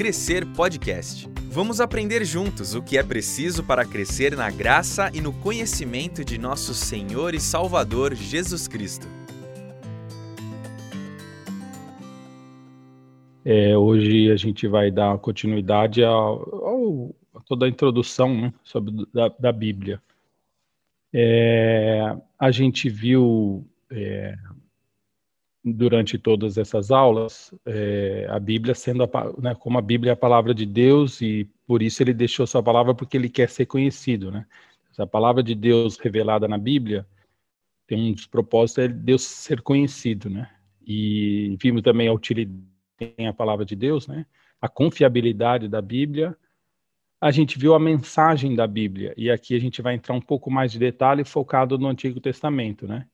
Crescer Podcast. Vamos aprender juntos o que é preciso para crescer na graça e no conhecimento de nosso Senhor e Salvador Jesus Cristo. É, hoje a gente vai dar continuidade ao, a toda a introdução né, sobre da, da Bíblia. É, a gente viu é, durante todas essas aulas é, a Bíblia sendo a, né, como a Bíblia é a palavra de Deus e por isso ele deixou sua palavra porque ele quer ser conhecido, né? Essa palavra de Deus revelada na Bíblia tem um dos propósitos é Deus ser conhecido, né? E vimos também a utilidade tem a palavra de Deus, né? A confiabilidade da Bíblia. A gente viu a mensagem da Bíblia e aqui a gente vai entrar um pouco mais de detalhe focado no Antigo Testamento, né?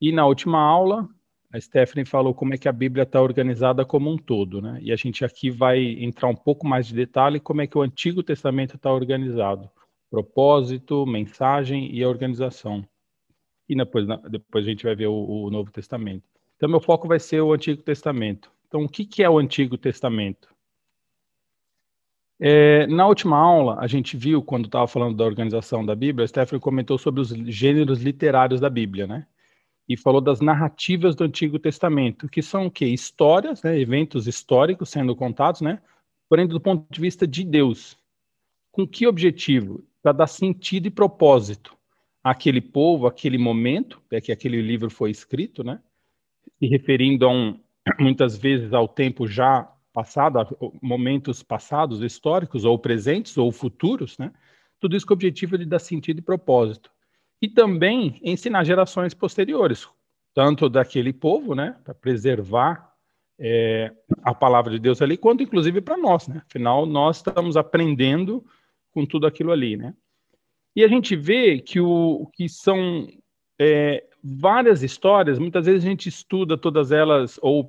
E na última aula a Stephanie falou como é que a Bíblia está organizada como um todo, né? E a gente aqui vai entrar um pouco mais de detalhe como é que o Antigo Testamento está organizado, propósito, mensagem e a organização. E depois, depois a gente vai ver o, o Novo Testamento. Então meu foco vai ser o Antigo Testamento. Então o que, que é o Antigo Testamento? É, na última aula, a gente viu, quando estava falando da organização da Bíblia, a Stephanie comentou sobre os gêneros literários da Bíblia, né? E falou das narrativas do Antigo Testamento, que são o quê? Histórias, né? eventos históricos sendo contados, né? porém do ponto de vista de Deus. Com que objetivo? Para dar sentido e propósito àquele povo, àquele momento, é que aquele livro foi escrito, né? se referindo a um, muitas vezes ao tempo já passado, a momentos passados, históricos, ou presentes, ou futuros, né? tudo isso com o objetivo de dar sentido e propósito e também ensinar gerações posteriores, tanto daquele povo, né, para preservar é, a palavra de Deus ali, quanto inclusive para nós, né? Afinal, nós estamos aprendendo com tudo aquilo ali, né? E a gente vê que o que são é, várias histórias, muitas vezes a gente estuda todas elas ou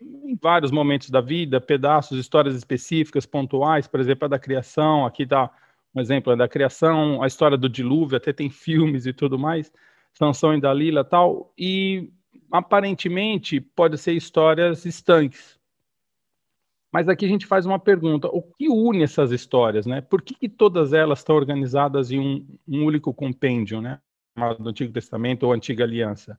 em vários momentos da vida, pedaços, histórias específicas, pontuais, por exemplo, a da criação, aqui está um exemplo é da criação, a história do dilúvio, até tem filmes e tudo mais, Sansão e Dalila tal, e aparentemente pode ser histórias estanques. Mas aqui a gente faz uma pergunta: o que une essas histórias, né? Por que, que todas elas estão organizadas em um, um único compêndio, né? Do Antigo Testamento ou Antiga Aliança?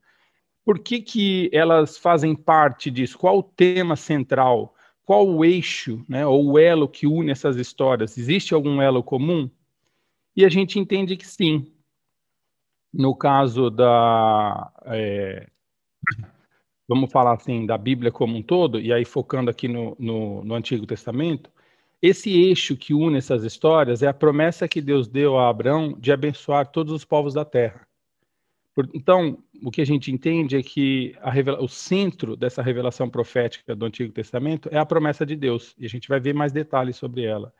Por que, que elas fazem parte disso? Qual o tema central? Qual o eixo, né, ou o elo que une essas histórias? Existe algum elo comum? E a gente entende que sim. No caso da. É, vamos falar assim, da Bíblia como um todo, e aí focando aqui no, no, no Antigo Testamento, esse eixo que une essas histórias é a promessa que Deus deu a Abraão de abençoar todos os povos da terra. Então, o que a gente entende é que o centro dessa revelação profética do Antigo Testamento é a promessa de Deus, e a gente vai ver mais detalhes sobre ela.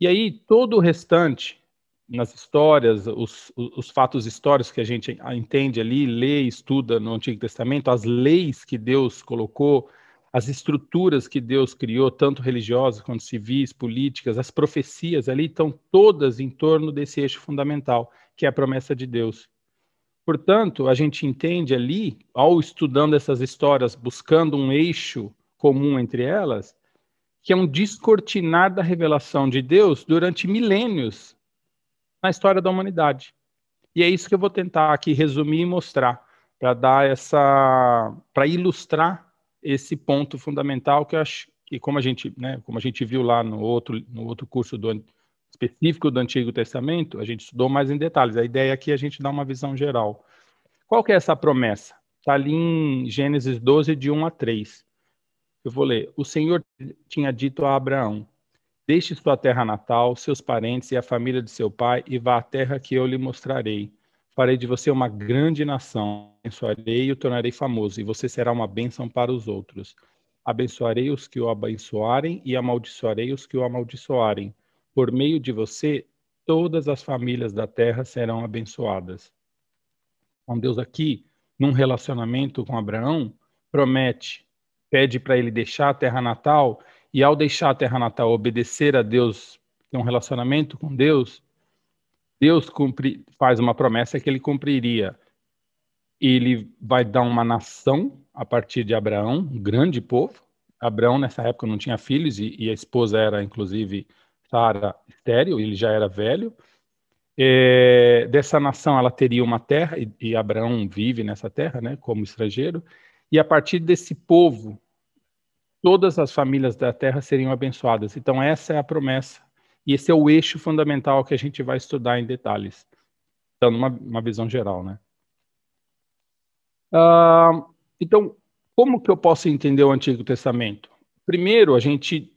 E aí, todo o restante, nas histórias, os, os fatos históricos que a gente entende ali, lê estuda no Antigo Testamento, as leis que Deus colocou, as estruturas que Deus criou, tanto religiosas quanto civis, políticas, as profecias ali estão todas em torno desse eixo fundamental, que é a promessa de Deus. Portanto, a gente entende ali, ao estudando essas histórias, buscando um eixo comum entre elas, que é um descortinar da revelação de Deus durante milênios na história da humanidade. E é isso que eu vou tentar aqui resumir e mostrar, para dar essa. para ilustrar esse ponto fundamental que eu acho que, como a gente, né, como a gente viu lá no outro, no outro curso do, específico do Antigo Testamento, a gente estudou mais em detalhes. A ideia aqui é a gente dar uma visão geral. Qual que é essa promessa? Está ali em Gênesis 12, de 1 a 3. Eu vou ler. O Senhor tinha dito a Abraão: Deixe sua terra natal, seus parentes e a família de seu pai, e vá à terra que eu lhe mostrarei. Farei de você uma grande nação, abençoarei e o tornarei famoso, e você será uma bênção para os outros. Abençoarei os que o abençoarem e amaldiçoarei os que o amaldiçoarem por meio de você, todas as famílias da terra serão abençoadas. Então, Deus aqui, num relacionamento com Abraão, promete, pede para ele deixar a terra natal, e ao deixar a terra natal, obedecer a Deus, ter um relacionamento com Deus, Deus cumpre, faz uma promessa que ele cumpriria. Ele vai dar uma nação a partir de Abraão, um grande povo, Abraão, nessa época, não tinha filhos e, e a esposa era, inclusive, Sara estéreo, ele já era velho. É, dessa nação ela teria uma terra, e, e Abraão vive nessa terra, né, como estrangeiro, e a partir desse povo, todas as famílias da terra seriam abençoadas. Então, essa é a promessa, e esse é o eixo fundamental que a gente vai estudar em detalhes, dando uma, uma visão geral. Né? Uh, então, como que eu posso entender o Antigo Testamento? Primeiro, a gente,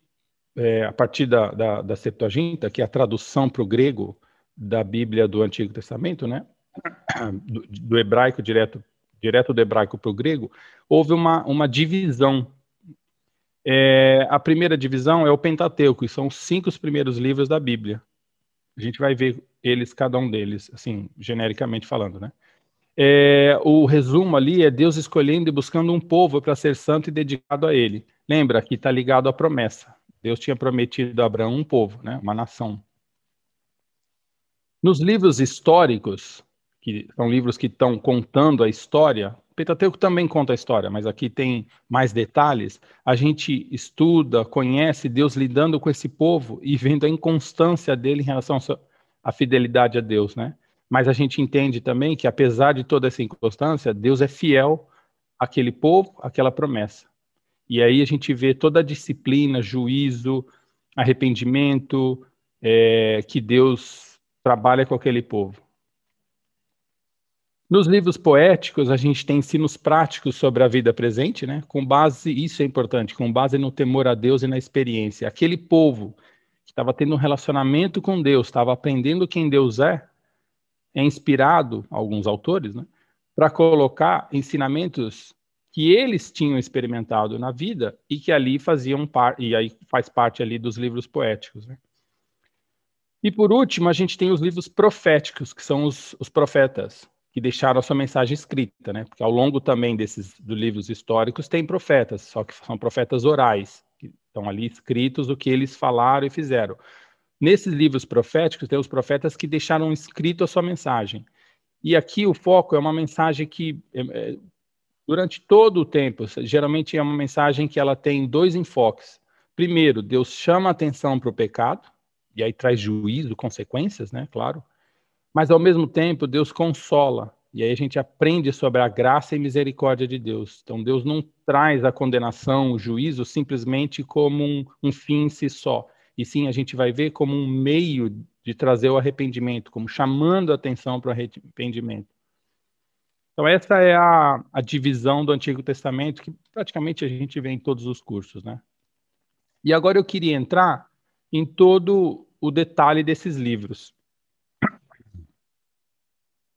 é, a partir da, da, da Septuaginta, que é a tradução para o grego, da Bíblia do Antigo Testamento, né? Do, do hebraico direto, direto do hebraico para o grego, houve uma, uma divisão. É, a primeira divisão é o Pentateuco, e são os cinco primeiros livros da Bíblia. A gente vai ver eles, cada um deles, assim, genericamente falando, né? É, o resumo ali é Deus escolhendo e buscando um povo para ser santo e dedicado a Ele. Lembra que está ligado à promessa. Deus tinha prometido a Abraão um povo, né? uma nação. Nos livros históricos, que são livros que estão contando a história, o Pentateuco também conta a história, mas aqui tem mais detalhes. A gente estuda, conhece Deus lidando com esse povo e vendo a inconstância dele em relação à fidelidade a Deus, né? Mas a gente entende também que, apesar de toda essa inconstância, Deus é fiel àquele povo, àquela promessa. E aí a gente vê toda a disciplina, juízo, arrependimento é, que Deus trabalha com aquele povo. Nos livros poéticos, a gente tem ensinos práticos sobre a vida presente, né? Com base, isso é importante, com base no temor a Deus e na experiência. Aquele povo que estava tendo um relacionamento com Deus, estava aprendendo quem Deus é, é inspirado, alguns autores, né? Para colocar ensinamentos que eles tinham experimentado na vida e que ali faziam parte, e aí faz parte ali dos livros poéticos, né? E por último, a gente tem os livros proféticos, que são os, os profetas, que deixaram a sua mensagem escrita, né? Porque ao longo também desses dos livros históricos tem profetas, só que são profetas orais, que estão ali escritos o que eles falaram e fizeram. Nesses livros proféticos tem os profetas que deixaram escrito a sua mensagem. E aqui o foco é uma mensagem que é, é durante todo o tempo, geralmente é uma mensagem que ela tem dois enfoques. Primeiro, Deus chama a atenção para o pecado, e aí traz juízo, consequências, né? Claro. Mas ao mesmo tempo, Deus consola. E aí a gente aprende sobre a graça e misericórdia de Deus. Então Deus não traz a condenação, o juízo, simplesmente como um, um fim em si só. E sim, a gente vai ver como um meio de trazer o arrependimento, como chamando a atenção para o arrependimento. Então, essa é a, a, divisão do Antigo Testamento que praticamente a gente vê em todos os cursos, né? E agora eu queria entrar em todo o detalhe desses livros.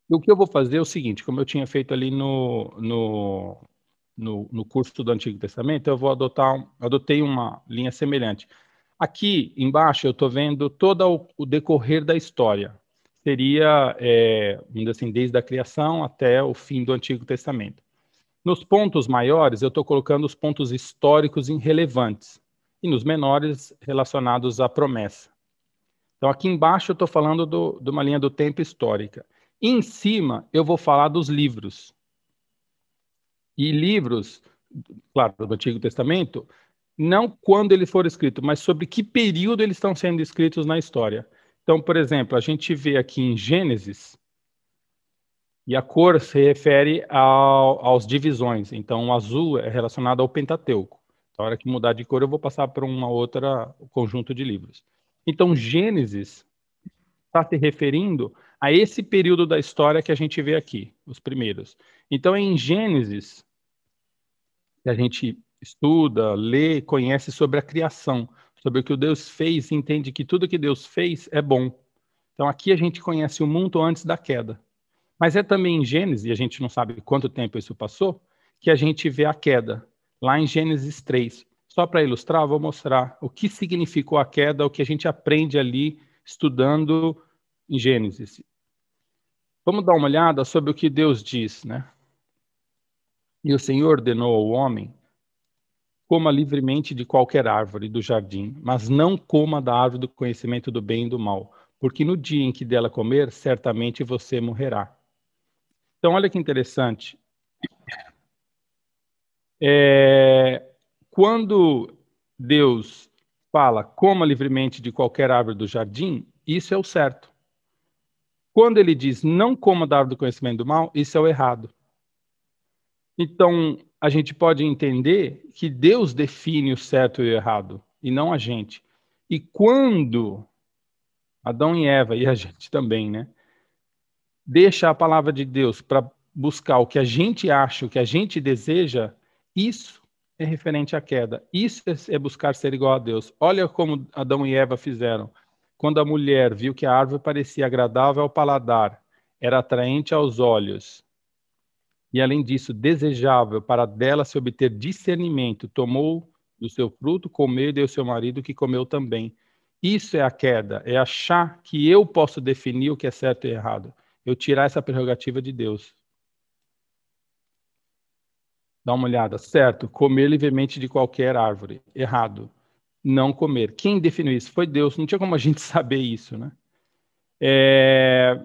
E o que eu vou fazer é o seguinte, como eu tinha feito ali no, no, no, no curso do Antigo Testamento, eu vou adotar, adotei uma linha semelhante. Aqui embaixo eu estou vendo todo o, decorrer da história. Seria, é, assim, desde a criação até o fim do Antigo Testamento. Nos pontos maiores, eu estou colocando os pontos históricos irrelevantes e nos menores relacionados à promessa. Então, aqui embaixo eu estou falando do, de uma linha do tempo histórica. E em cima, eu vou falar dos livros. E livros, claro, do Antigo Testamento, não quando ele for escrito, mas sobre que período eles estão sendo escritos na história. Então, por exemplo, a gente vê aqui em Gênesis, e a cor se refere ao, aos divisões. Então, o azul é relacionado ao Pentateuco. Na hora que mudar de cor, eu vou passar para uma outra conjunto de livros. Então, Gênesis está se referindo a esse período da história que a gente vê aqui, os primeiros. Então, é em Gênesis que a gente estuda, lê, conhece sobre a criação, sobre o que Deus fez e entende que tudo que Deus fez é bom. Então, aqui a gente conhece o mundo antes da queda. Mas é também em Gênesis, e a gente não sabe quanto tempo isso passou, que a gente vê a queda, lá em Gênesis 3. Só para ilustrar, vou mostrar o que significou a queda, o que a gente aprende ali estudando em Gênesis. Vamos dar uma olhada sobre o que Deus diz, né? E o Senhor ordenou ao homem: coma livremente de qualquer árvore do jardim, mas não coma da árvore do conhecimento do bem e do mal, porque no dia em que dela comer, certamente você morrerá. Então, olha que interessante. É, quando Deus fala coma livremente de qualquer árvore do jardim, isso é o certo. Quando ele diz não coma da árvore do conhecimento do mal, isso é o errado. Então, a gente pode entender que Deus define o certo e o errado, e não a gente. E quando Adão e Eva, e a gente também, né, deixa a palavra de Deus para buscar o que a gente acha, o que a gente deseja, isso é referente à queda. Isso é buscar ser igual a Deus. Olha como Adão e Eva fizeram. Quando a mulher viu que a árvore parecia agradável ao paladar, era atraente aos olhos e, além disso, desejável para dela se obter discernimento, tomou do seu fruto, comeu e deu seu marido, que comeu também. Isso é a queda, é achar que eu posso definir o que é certo e errado. Eu tirar essa prerrogativa de Deus. Dá uma olhada. Certo, comer livremente de qualquer árvore. Errado. Não comer. Quem definiu isso? Foi Deus. Não tinha como a gente saber isso, né? É...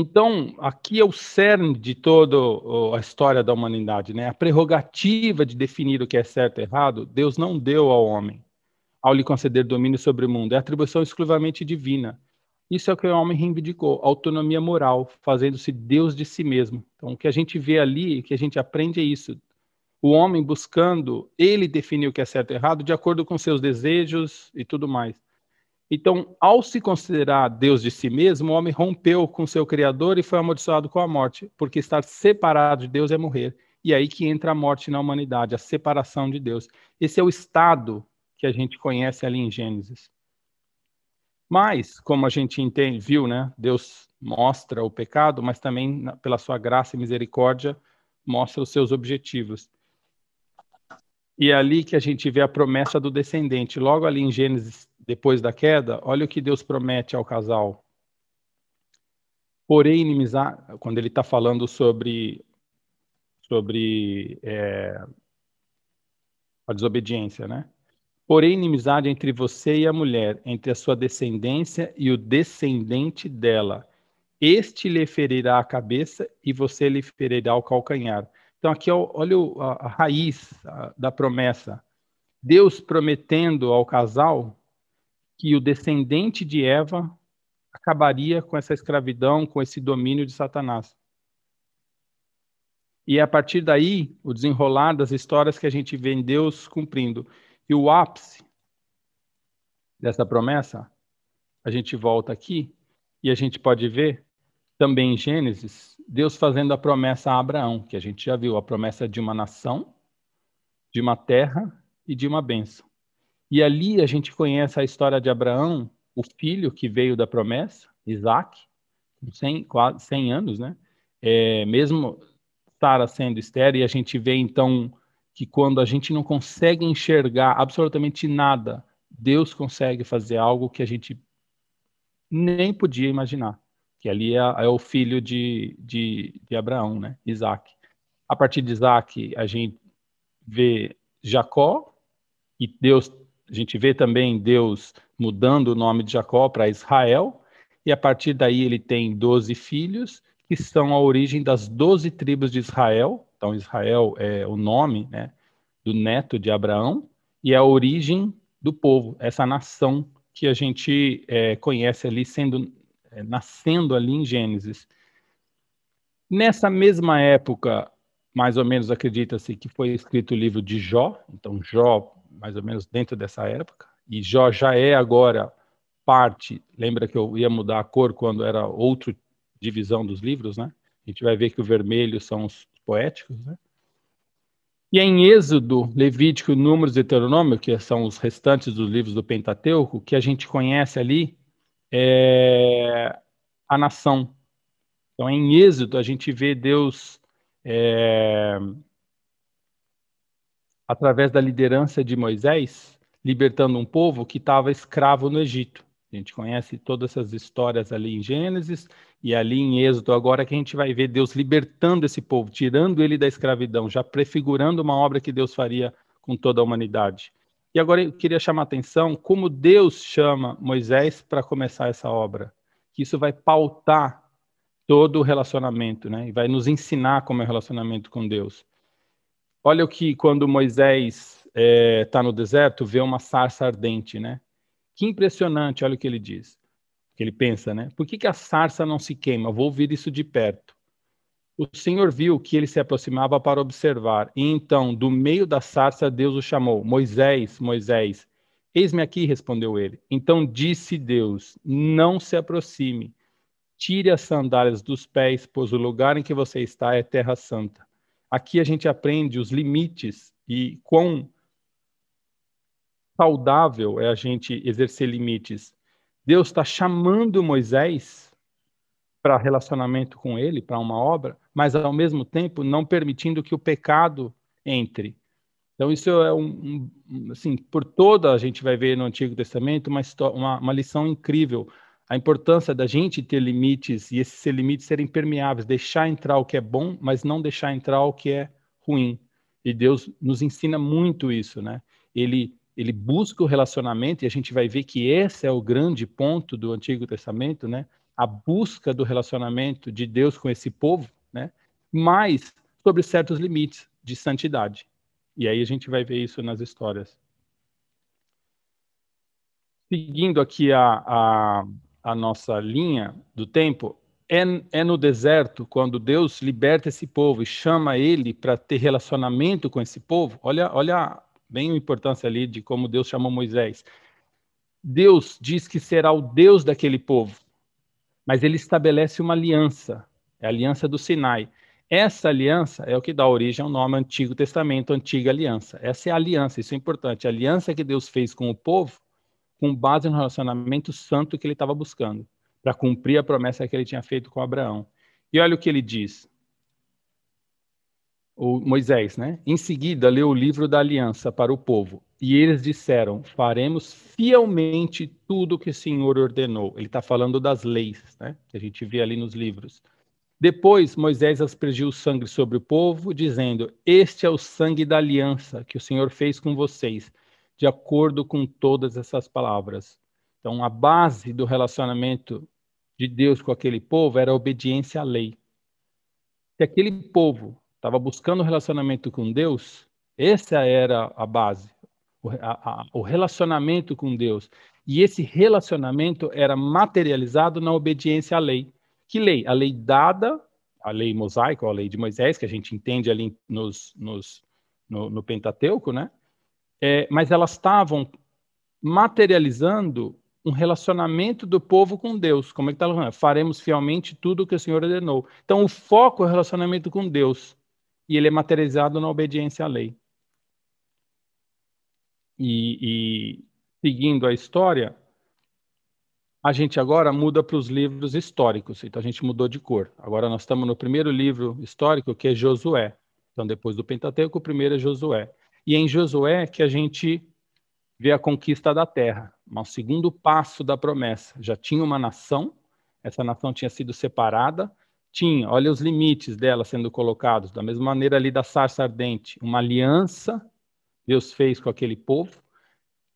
Então, aqui é o cerne de toda a história da humanidade, né? A prerrogativa de definir o que é certo e errado, Deus não deu ao homem ao lhe conceder domínio sobre o mundo. É atribuição exclusivamente divina. Isso é o que o homem reivindicou, autonomia moral, fazendo-se Deus de si mesmo. Então, o que a gente vê ali, o que a gente aprende é isso. O homem buscando ele definir o que é certo e errado de acordo com seus desejos e tudo mais. Então, ao se considerar Deus de si mesmo, o homem rompeu com seu Criador e foi amaldiçoado com a morte, porque estar separado de Deus é morrer. E é aí que entra a morte na humanidade, a separação de Deus. Esse é o estado que a gente conhece ali em Gênesis. Mas, como a gente entende, viu, né? Deus mostra o pecado, mas também, pela sua graça e misericórdia, mostra os seus objetivos. E é ali que a gente vê a promessa do descendente. Logo ali em Gênesis depois da queda, olha o que Deus promete ao casal. Porém, inimizar, quando ele está falando sobre, sobre é, a desobediência, né? Porém, inimizade entre você e a mulher, entre a sua descendência e o descendente dela. Este lhe ferirá a cabeça e você lhe ferirá o calcanhar. Então, aqui olha a, a raiz da promessa. Deus prometendo ao casal que o descendente de Eva acabaria com essa escravidão, com esse domínio de Satanás. E é a partir daí, o desenrolar das histórias que a gente vê em Deus cumprindo. E o ápice dessa promessa, a gente volta aqui e a gente pode ver também em Gênesis, Deus fazendo a promessa a Abraão, que a gente já viu, a promessa de uma nação, de uma terra e de uma bênção. E ali a gente conhece a história de Abraão, o filho que veio da promessa, Isaac, com 100, quase 100 anos, né? É, mesmo Sara sendo estéreo, e a gente vê então que quando a gente não consegue enxergar absolutamente nada, Deus consegue fazer algo que a gente nem podia imaginar. Que ali é, é o filho de, de, de Abraão, né? Isaac. A partir de Isaac, a gente vê Jacó, e Deus a gente vê também Deus mudando o nome de Jacó para Israel, e a partir daí ele tem doze filhos, que são a origem das doze tribos de Israel. Então, Israel é o nome né, do neto de Abraão, e é a origem do povo, essa nação que a gente é, conhece ali, sendo é, nascendo ali em Gênesis. Nessa mesma época, mais ou menos acredita-se que foi escrito o livro de Jó, então Jó mais ou menos dentro dessa época, e Jó já é agora parte, lembra que eu ia mudar a cor quando era outra divisão dos livros, né? A gente vai ver que o vermelho são os poéticos, né? E é em Êxodo, Levítico, Números e Deuteronômio, que são os restantes dos livros do Pentateuco, que a gente conhece ali é a nação. Então, em Êxodo, a gente vê Deus é, através da liderança de Moisés, libertando um povo que estava escravo no Egito. A gente conhece todas essas histórias ali em Gênesis e ali em Êxodo, agora que a gente vai ver Deus libertando esse povo, tirando ele da escravidão, já prefigurando uma obra que Deus faria com toda a humanidade. E agora eu queria chamar a atenção como Deus chama Moisés para começar essa obra. Que isso vai pautar todo o relacionamento, né? E vai nos ensinar como é o relacionamento com Deus. Olha o que quando Moisés está é, tá no deserto, vê uma sarça ardente, né? Que impressionante, olha o que ele diz, que ele pensa, né? Por que, que a sarça não se queima? Vou ouvir isso de perto. O Senhor viu que ele se aproximava para observar, e então, do meio da sarça, Deus o chamou: Moisés, Moisés. Eis-me aqui, respondeu ele. Então disse Deus: Não se aproxime, tire as sandálias dos pés, pois o lugar em que você está é terra santa. Aqui a gente aprende os limites e quão saudável é a gente exercer limites. Deus está chamando Moisés para relacionamento com ele, para uma obra, mas ao mesmo tempo não permitindo que o pecado entre. Então isso é um, um assim, por toda a gente vai ver no Antigo Testamento uma, uma, uma lição incrível a importância da gente ter limites e esses limites serem permeáveis, deixar entrar o que é bom, mas não deixar entrar o que é ruim. E Deus nos ensina muito isso, né? Ele ele busca o relacionamento e a gente vai ver que esse é o grande ponto do Antigo Testamento, né? A busca do relacionamento de Deus com esse povo, né? Mas sobre certos limites de santidade. E aí a gente vai ver isso nas histórias. Seguindo aqui a, a, a nossa linha do tempo, é, é no deserto, quando Deus liberta esse povo e chama ele para ter relacionamento com esse povo. Olha, olha bem a importância ali de como Deus chamou Moisés. Deus diz que será o Deus daquele povo, mas ele estabelece uma aliança, é a aliança do Sinai. Essa aliança é o que dá origem ao nome Antigo Testamento, Antiga Aliança. Essa é a aliança, isso é importante. A aliança que Deus fez com o povo, com base no relacionamento santo que ele estava buscando para cumprir a promessa que ele tinha feito com Abraão. E olha o que ele diz. O Moisés, né? Em seguida, leu o livro da aliança para o povo. E eles disseram: Faremos fielmente tudo o que o Senhor ordenou. Ele está falando das leis, né? Que a gente vê ali nos livros. Depois, Moisés aspergiu o sangue sobre o povo, dizendo: Este é o sangue da aliança que o Senhor fez com vocês, de acordo com todas essas palavras. Então, a base do relacionamento de Deus com aquele povo era a obediência à lei. Se aquele povo estava buscando relacionamento com Deus, essa era a base, o, a, a, o relacionamento com Deus. E esse relacionamento era materializado na obediência à lei. Que lei? A lei dada, a lei mosaica, a lei de Moisés, que a gente entende ali nos, nos, no, no Pentateuco, né? É, mas elas estavam materializando um relacionamento do povo com Deus. Como é que está? Faremos fielmente tudo o que o Senhor ordenou. Então, o foco é o relacionamento com Deus. E ele é materializado na obediência à lei. E, e seguindo a história, a gente agora muda para os livros históricos. Então, a gente mudou de cor. Agora, nós estamos no primeiro livro histórico, que é Josué. Então, depois do Pentateuco, o primeiro é Josué. E em Josué que a gente vê a conquista da terra, um segundo passo da promessa. Já tinha uma nação, essa nação tinha sido separada, tinha, olha os limites dela sendo colocados, da mesma maneira ali da sarça ardente, uma aliança Deus fez com aquele povo,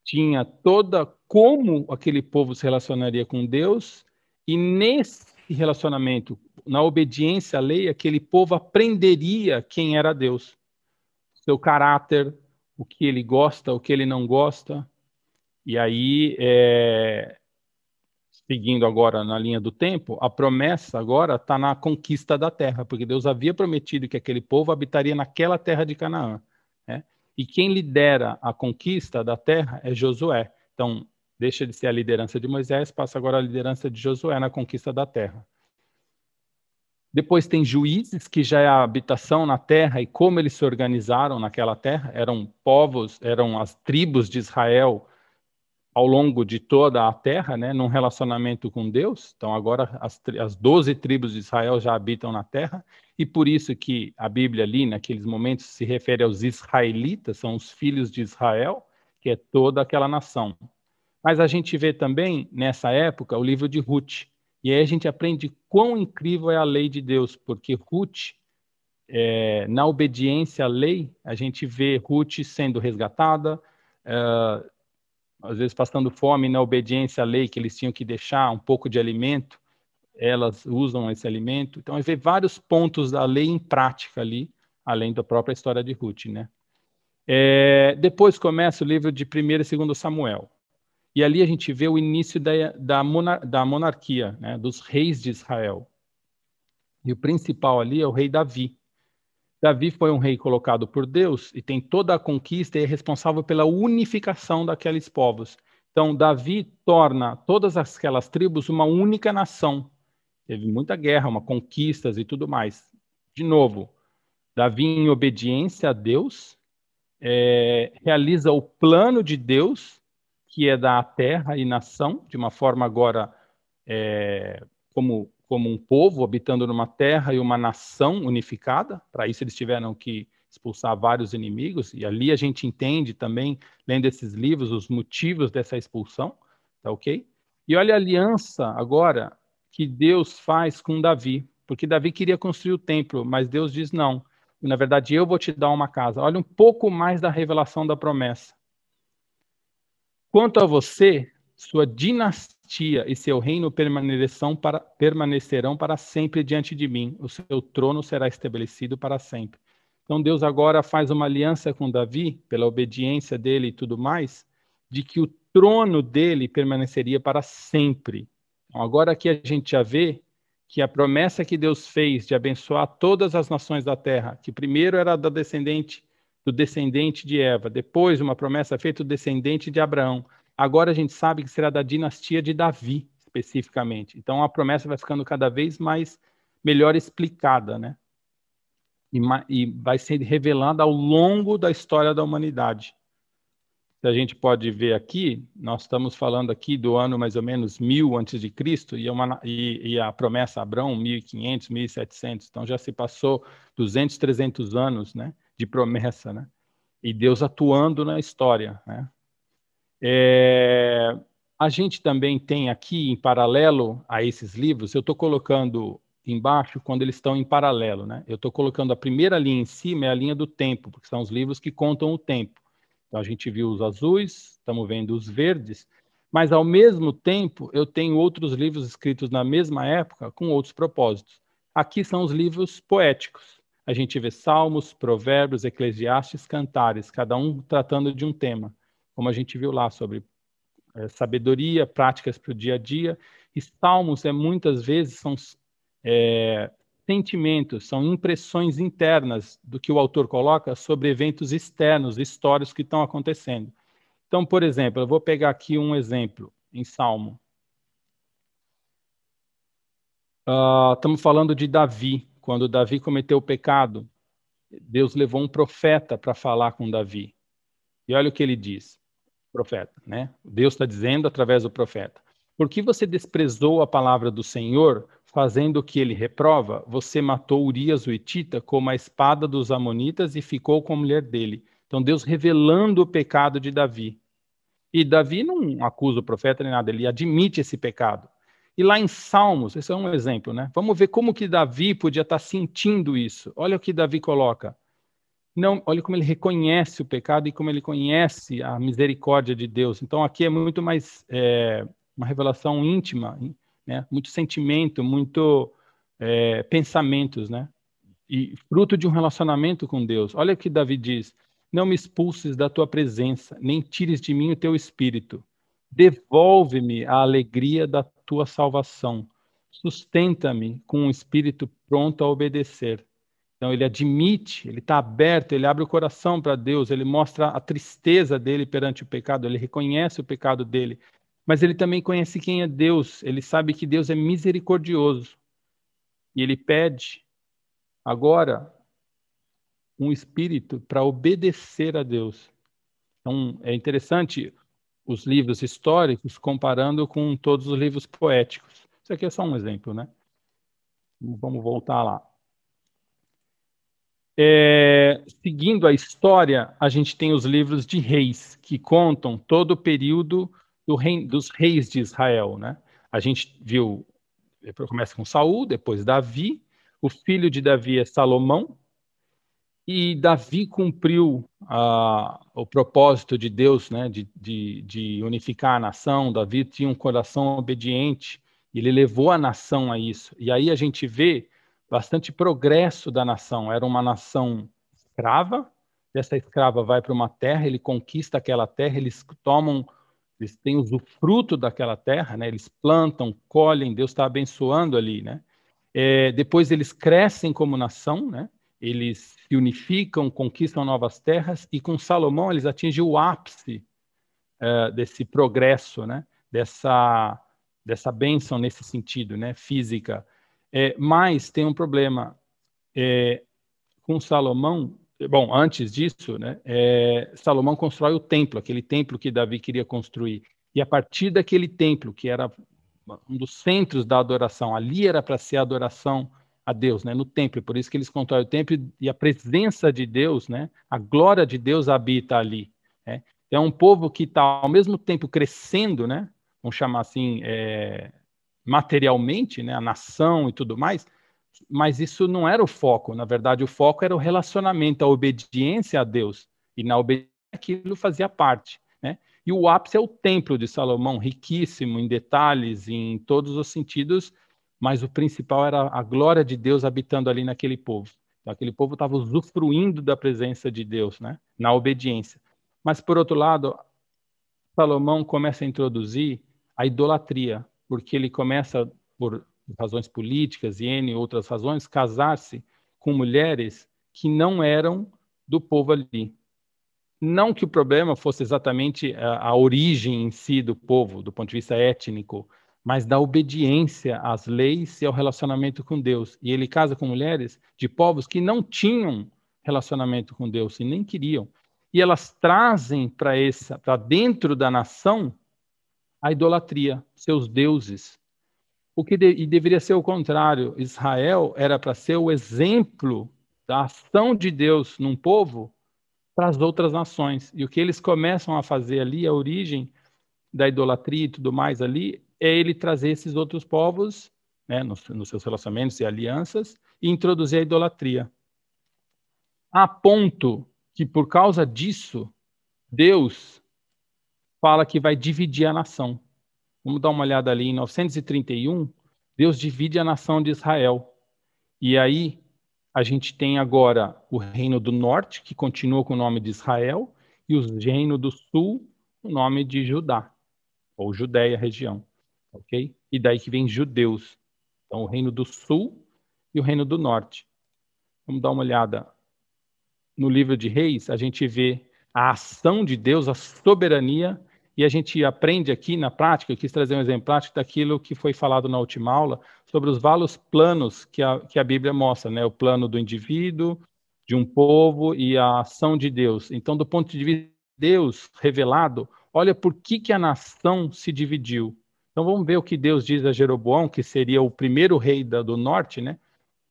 tinha toda como aquele povo se relacionaria com Deus, e nesse relacionamento, na obediência à lei, aquele povo aprenderia quem era Deus, seu caráter, o que ele gosta, o que ele não gosta. E aí, é, seguindo agora na linha do tempo, a promessa agora está na conquista da terra, porque Deus havia prometido que aquele povo habitaria naquela terra de Canaã. Né? E quem lidera a conquista da terra é Josué. Então, deixa de ser a liderança de Moisés, passa agora a liderança de Josué na conquista da terra. Depois tem juízes, que já é a habitação na terra e como eles se organizaram naquela terra. Eram povos, eram as tribos de Israel ao longo de toda a terra, né, num relacionamento com Deus. Então agora as, as 12 tribos de Israel já habitam na terra e por isso que a Bíblia ali naqueles momentos se refere aos israelitas, são os filhos de Israel, que é toda aquela nação. Mas a gente vê também nessa época o livro de Ruth, e aí a gente aprende quão incrível é a lei de Deus, porque Ruth, é, na obediência à lei, a gente vê Ruth sendo resgatada, é, às vezes passando fome na obediência à lei, que eles tinham que deixar um pouco de alimento, elas usam esse alimento. Então, a gente vê vários pontos da lei em prática ali, além da própria história de Ruth, né? É, depois começa o livro de 1 e 2 Samuel. E ali a gente vê o início da, da, monar, da monarquia, né, dos reis de Israel. E o principal ali é o rei Davi. Davi foi um rei colocado por Deus e tem toda a conquista e é responsável pela unificação daqueles povos. Então, Davi torna todas aquelas tribos uma única nação. Teve muita guerra, uma conquistas e tudo mais. De novo, Davi, em obediência a Deus, é, realiza o plano de Deus, que é dar a terra e nação, de uma forma agora é, como, como um povo habitando numa terra e uma nação unificada. Para isso, eles tiveram que expulsar vários inimigos, e ali a gente entende também, lendo esses livros, os motivos dessa expulsão, tá ok? E olha a aliança agora que Deus faz com Davi, porque Davi queria construir o templo, mas Deus diz não. Na verdade, eu vou te dar uma casa. Olha um pouco mais da revelação da promessa. Quanto a você, sua dinastia e seu reino permanecerão para, permanecerão para sempre diante de mim. O seu trono será estabelecido para sempre. Então Deus agora faz uma aliança com Davi, pela obediência dele e tudo mais, de que o trono dele permaneceria para sempre. Então, agora aqui a gente já vê que a promessa que Deus fez de abençoar todas as nações da terra, que primeiro era da descendente do descendente de Eva, depois uma promessa feita do descendente de Abraão. Agora a gente sabe que será da dinastia de Davi, especificamente. Então a promessa vai ficando cada vez mais melhor explicada, né? e, e vai ser revelada ao longo da história da humanidade. Se a gente pode ver aqui, nós estamos falando aqui do ano mais ou menos 1000 antes de Cristo e, é uma, e, e a promessa a Abraão 1500, 1700. Então já se passou 200, 300 anos, né, de promessa, né? E Deus atuando na história, né? É, a gente também tem aqui, em paralelo a esses livros, eu estou colocando embaixo quando eles estão em paralelo, né? Eu estou colocando a primeira linha em cima é a linha do tempo, porque são os livros que contam o tempo. Então a gente viu os azuis, estamos vendo os verdes, mas ao mesmo tempo eu tenho outros livros escritos na mesma época com outros propósitos. Aqui são os livros poéticos. A gente vê Salmos, Provérbios, Eclesiastes, Cantares, cada um tratando de um tema, como a gente viu lá sobre é, sabedoria, práticas para o dia a dia. E Salmos é muitas vezes são é, sentimentos, são impressões internas do que o autor coloca sobre eventos externos, histórias que estão acontecendo. Então, por exemplo, eu vou pegar aqui um exemplo em Salmo. Uh, estamos falando de Davi. Quando Davi cometeu o pecado, Deus levou um profeta para falar com Davi. E olha o que ele diz, profeta, né? Deus está dizendo através do profeta: Por que você desprezou a palavra do Senhor Fazendo o que ele reprova, você matou Urias o Itita com a espada dos Amonitas e ficou com a mulher dele. Então, Deus revelando o pecado de Davi. E Davi não acusa o profeta nem nada, ele admite esse pecado. E lá em Salmos, esse é um exemplo, né? Vamos ver como que Davi podia estar sentindo isso. Olha o que Davi coloca. Não, olha como ele reconhece o pecado e como ele conhece a misericórdia de Deus. Então aqui é muito mais é, uma revelação íntima, né? muito sentimento, muito é, pensamentos, né? E fruto de um relacionamento com Deus. Olha o que Davi diz: Não me expulses da tua presença, nem tires de mim o teu espírito. Devolve-me a alegria da tua salvação. Sustenta-me com um espírito pronto a obedecer. Então ele admite, ele está aberto, ele abre o coração para Deus, ele mostra a tristeza dele perante o pecado, ele reconhece o pecado dele, mas ele também conhece quem é Deus, ele sabe que Deus é misericordioso. E ele pede agora um espírito para obedecer a Deus. Então, é interessante os livros históricos comparando com todos os livros poéticos. Isso aqui é só um exemplo, né? Vamos voltar lá. É, seguindo a história, a gente tem os livros de reis, que contam todo o período do rei, dos reis de Israel, né? A gente viu, começa com Saul, depois Davi, o filho de Davi é Salomão, e Davi cumpriu uh, o propósito de Deus, né, de, de, de, unificar a nação. Davi tinha um coração obediente, ele levou a nação a isso. E aí a gente vê bastante progresso da nação. Era uma nação escrava, dessa escrava vai para uma terra, ele conquista aquela terra, eles tomam, eles têm o fruto daquela terra, né? Eles plantam, colhem, Deus está abençoando ali, né? É, depois eles crescem como nação, né? Eles se unificam, conquistam novas terras e com Salomão eles atingem o ápice é, desse progresso, né? Dessa dessa bênção nesse sentido, né? Física. É, mas tem um problema é, com Salomão Bom, antes disso, né, é, Salomão constrói o templo, aquele templo que Davi queria construir. E a partir daquele templo, que era um dos centros da adoração, ali era para ser a adoração a Deus, né, no templo. Por isso que eles constroem o templo e a presença de Deus, né, a glória de Deus habita ali. Né. É um povo que está ao mesmo tempo crescendo, né, vamos chamar assim, é, materialmente, né, a nação e tudo mais, mas isso não era o foco. Na verdade, o foco era o relacionamento, a obediência a Deus. E na obediência aquilo fazia parte. Né? E o ápice é o templo de Salomão, riquíssimo em detalhes, em todos os sentidos, mas o principal era a glória de Deus habitando ali naquele povo. Então, aquele povo estava usufruindo da presença de Deus, né? na obediência. Mas, por outro lado, Salomão começa a introduzir a idolatria, porque ele começa, por razões políticas e N outras razões, casar-se com mulheres que não eram do povo ali. Não que o problema fosse exatamente a, a origem em si do povo, do ponto de vista étnico, mas da obediência às leis e ao relacionamento com Deus. E ele casa com mulheres de povos que não tinham relacionamento com Deus e nem queriam. E elas trazem para essa, para dentro da nação, a idolatria, seus deuses, o que de, e deveria ser o contrário. Israel era para ser o exemplo da ação de Deus num povo para as outras nações. E o que eles começam a fazer ali, a origem da idolatria e tudo mais ali, é ele trazer esses outros povos, né, nos, nos seus relacionamentos e alianças, e introduzir a idolatria. A ponto que, por causa disso, Deus fala que vai dividir a nação. Vamos dar uma olhada ali em 931, Deus divide a nação de Israel. E aí a gente tem agora o reino do norte, que continua com o nome de Israel, e o reino do sul, o nome de Judá, ou Judéia, região. Ok? E daí que vem judeus. Então, o reino do sul e o reino do norte. Vamos dar uma olhada. No livro de Reis, a gente vê a ação de Deus, a soberania e a gente aprende aqui na prática, eu quis trazer um exemplo prático daquilo que foi falado na última aula, sobre os vários planos que a, que a Bíblia mostra, né? O plano do indivíduo, de um povo e a ação de Deus. Então, do ponto de vista de Deus revelado, olha por que, que a nação se dividiu. Então, vamos ver o que Deus diz a Jeroboão, que seria o primeiro rei da, do norte, né?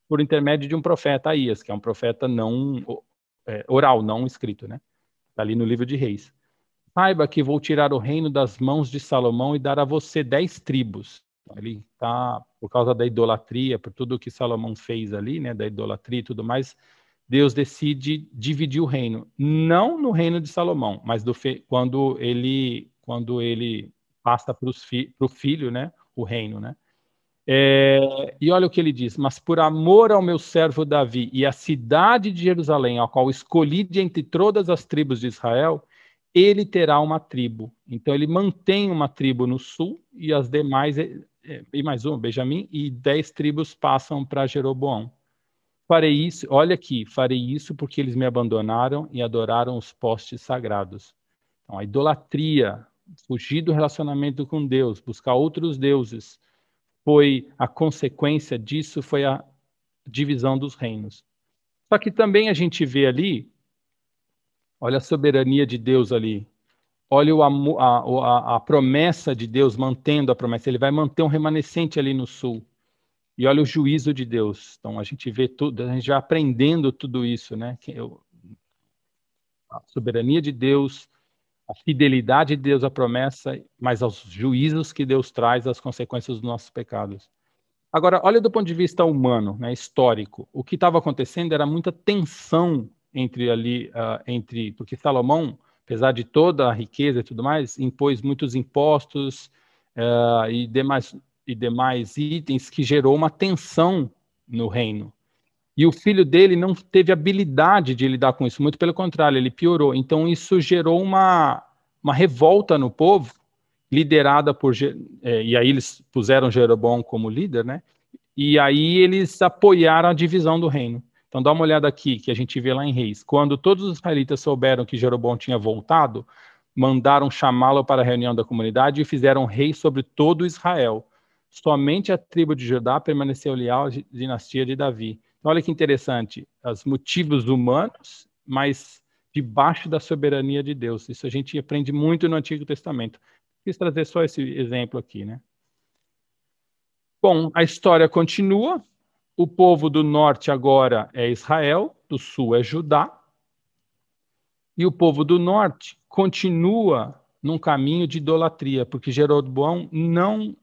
Por intermédio de um profeta, Aías, que é um profeta não é, oral, não escrito, né? Está ali no livro de Reis. Saiba que vou tirar o reino das mãos de Salomão e dar a você dez tribos. Ele está, por causa da idolatria, por tudo que Salomão fez ali, né, da idolatria e tudo mais, Deus decide dividir o reino. Não no reino de Salomão, mas do, quando ele quando ele passa para o filho, né, o reino, né. É, e olha o que ele diz: Mas por amor ao meu servo Davi e à cidade de Jerusalém, a qual escolhi de entre todas as tribos de Israel, ele terá uma tribo. Então ele mantém uma tribo no sul e as demais, é, é, e mais uma, Benjamim, e dez tribos passam para Jeroboão. Farei isso, olha aqui, farei isso porque eles me abandonaram e adoraram os postes sagrados. Então, a idolatria, fugir do relacionamento com Deus, buscar outros deuses, foi a consequência disso, foi a divisão dos reinos. Só que também a gente vê ali Olha a soberania de Deus ali. Olha o, a, a, a promessa de Deus mantendo a promessa. Ele vai manter um remanescente ali no sul. E olha o juízo de Deus. Então a gente vê tudo, a gente vai aprendendo tudo isso, né? A soberania de Deus, a fidelidade de Deus à promessa, mas aos juízos que Deus traz, as consequências dos nossos pecados. Agora, olha do ponto de vista humano, né, histórico. O que estava acontecendo era muita tensão entre ali, uh, entre porque Salomão, apesar de toda a riqueza e tudo mais, impôs muitos impostos uh, e demais e demais itens que gerou uma tensão no reino. E o filho dele não teve habilidade de lidar com isso, muito pelo contrário, ele piorou. Então isso gerou uma, uma revolta no povo, liderada por. É, e aí eles puseram Jeroboão como líder, né? E aí eles apoiaram a divisão do reino. Então dá uma olhada aqui, que a gente vê lá em Reis. Quando todos os israelitas souberam que Jeroboão tinha voltado, mandaram chamá-lo para a reunião da comunidade e fizeram rei sobre todo Israel. Somente a tribo de Judá permaneceu leal à dinastia de Davi. Olha que interessante, os motivos humanos, mas debaixo da soberania de Deus. Isso a gente aprende muito no Antigo Testamento. Quis trazer só esse exemplo aqui, né? Bom, a história continua. O povo do norte agora é Israel, do sul é Judá. E o povo do norte continua num caminho de idolatria, porque Jeroboão não,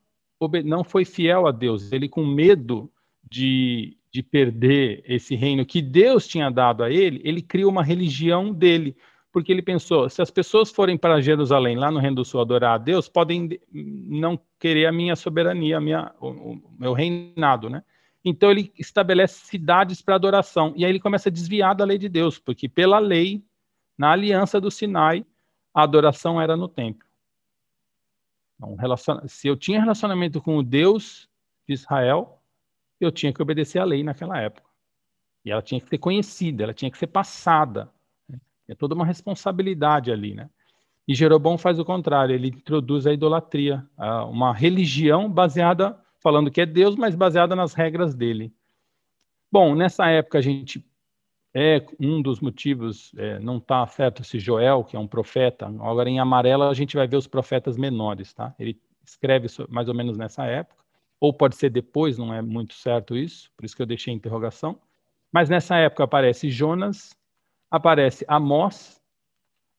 não foi fiel a Deus. Ele, com medo de de perder esse reino que Deus tinha dado a ele, ele cria uma religião dele, porque ele pensou: se as pessoas forem para Jerusalém, lá no Reino do Sul, adorar a Deus, podem não querer a minha soberania, a minha, o, o meu reinado, né? Então ele estabelece cidades para adoração e aí ele começa a desviar da lei de Deus, porque pela lei, na aliança do Sinai, a adoração era no templo. Então, se eu tinha relacionamento com o Deus de Israel, eu tinha que obedecer à lei naquela época. E ela tinha que ser conhecida, ela tinha que ser passada. Né? É toda uma responsabilidade ali, né? E Jeroboão faz o contrário, ele introduz a idolatria, uma religião baseada, falando que é Deus, mas baseada nas regras dele. Bom, nessa época a gente é um dos motivos, é, não está certo se Joel, que é um profeta, agora em amarelo a gente vai ver os profetas menores, tá? Ele escreve mais ou menos nessa época ou pode ser depois, não é muito certo isso, por isso que eu deixei a interrogação. Mas nessa época aparece Jonas, aparece Amós,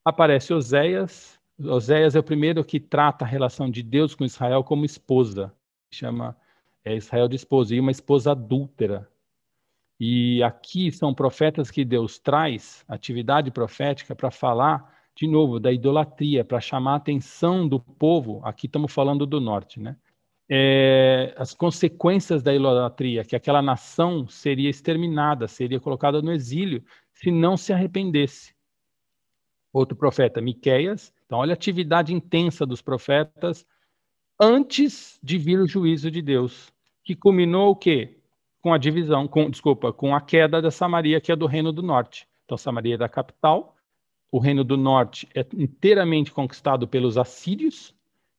aparece Oséias. Oséias é o primeiro que trata a relação de Deus com Israel como esposa, chama é, Israel de esposa, e uma esposa adúltera. E aqui são profetas que Deus traz, atividade profética, para falar, de novo, da idolatria, para chamar a atenção do povo. Aqui estamos falando do norte, né? É, as consequências da idolatria, que aquela nação seria exterminada, seria colocada no exílio, se não se arrependesse. Outro profeta, Miqueias. Então, olha a atividade intensa dos profetas antes de vir o juízo de Deus, que culminou o quê? Com a divisão, com, desculpa, com a queda da Samaria, que é do reino do norte. Então, Samaria é da capital, o reino do norte é inteiramente conquistado pelos assírios,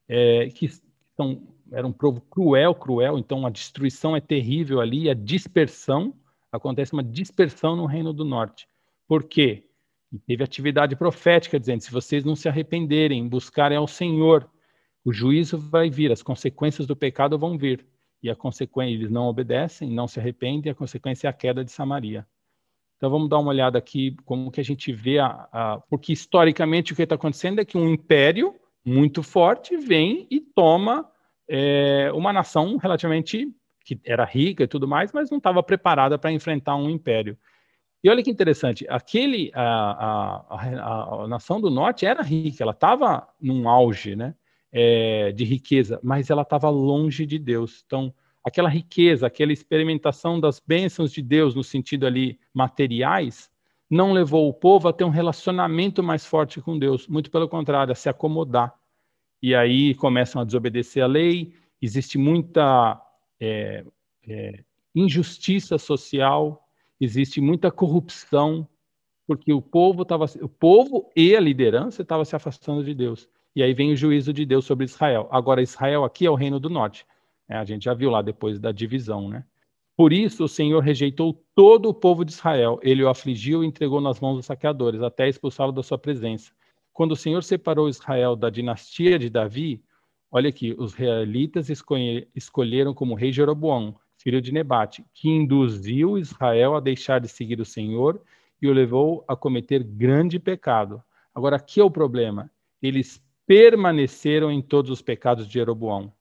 é, que são era um povo cruel, cruel, então a destruição é terrível ali, a dispersão, acontece uma dispersão no Reino do Norte. Por quê? E teve atividade profética dizendo: se vocês não se arrependerem, buscarem ao Senhor, o juízo vai vir, as consequências do pecado vão vir. E a consequência, eles não obedecem, não se arrependem, a consequência é a queda de Samaria. Então vamos dar uma olhada aqui como que a gente vê a, a porque historicamente o que está acontecendo é que um império muito forte vem e toma é, uma nação relativamente que era rica e tudo mais, mas não estava preparada para enfrentar um império. E olha que interessante, aquele a, a, a, a nação do norte era rica, ela estava num auge, né, é, de riqueza, mas ela estava longe de Deus. Então, aquela riqueza, aquela experimentação das bênçãos de Deus no sentido ali materiais, não levou o povo a ter um relacionamento mais forte com Deus, muito pelo contrário, a se acomodar e aí começam a desobedecer a lei, existe muita é, é, injustiça social, existe muita corrupção, porque o povo estava, o povo e a liderança estavam se afastando de Deus. E aí vem o juízo de Deus sobre Israel. Agora, Israel aqui é o reino do norte. É, a gente já viu lá depois da divisão, né? Por isso o Senhor rejeitou todo o povo de Israel. Ele o afligiu e entregou nas mãos dos saqueadores, até expulsá-lo da sua presença. Quando o Senhor separou Israel da dinastia de Davi, olha aqui, os israelitas escolheram como rei Jeroboão, filho de Nebate, que induziu Israel a deixar de seguir o Senhor e o levou a cometer grande pecado. Agora, aqui é o problema. Eles permaneceram em todos os pecados de Jeroboão.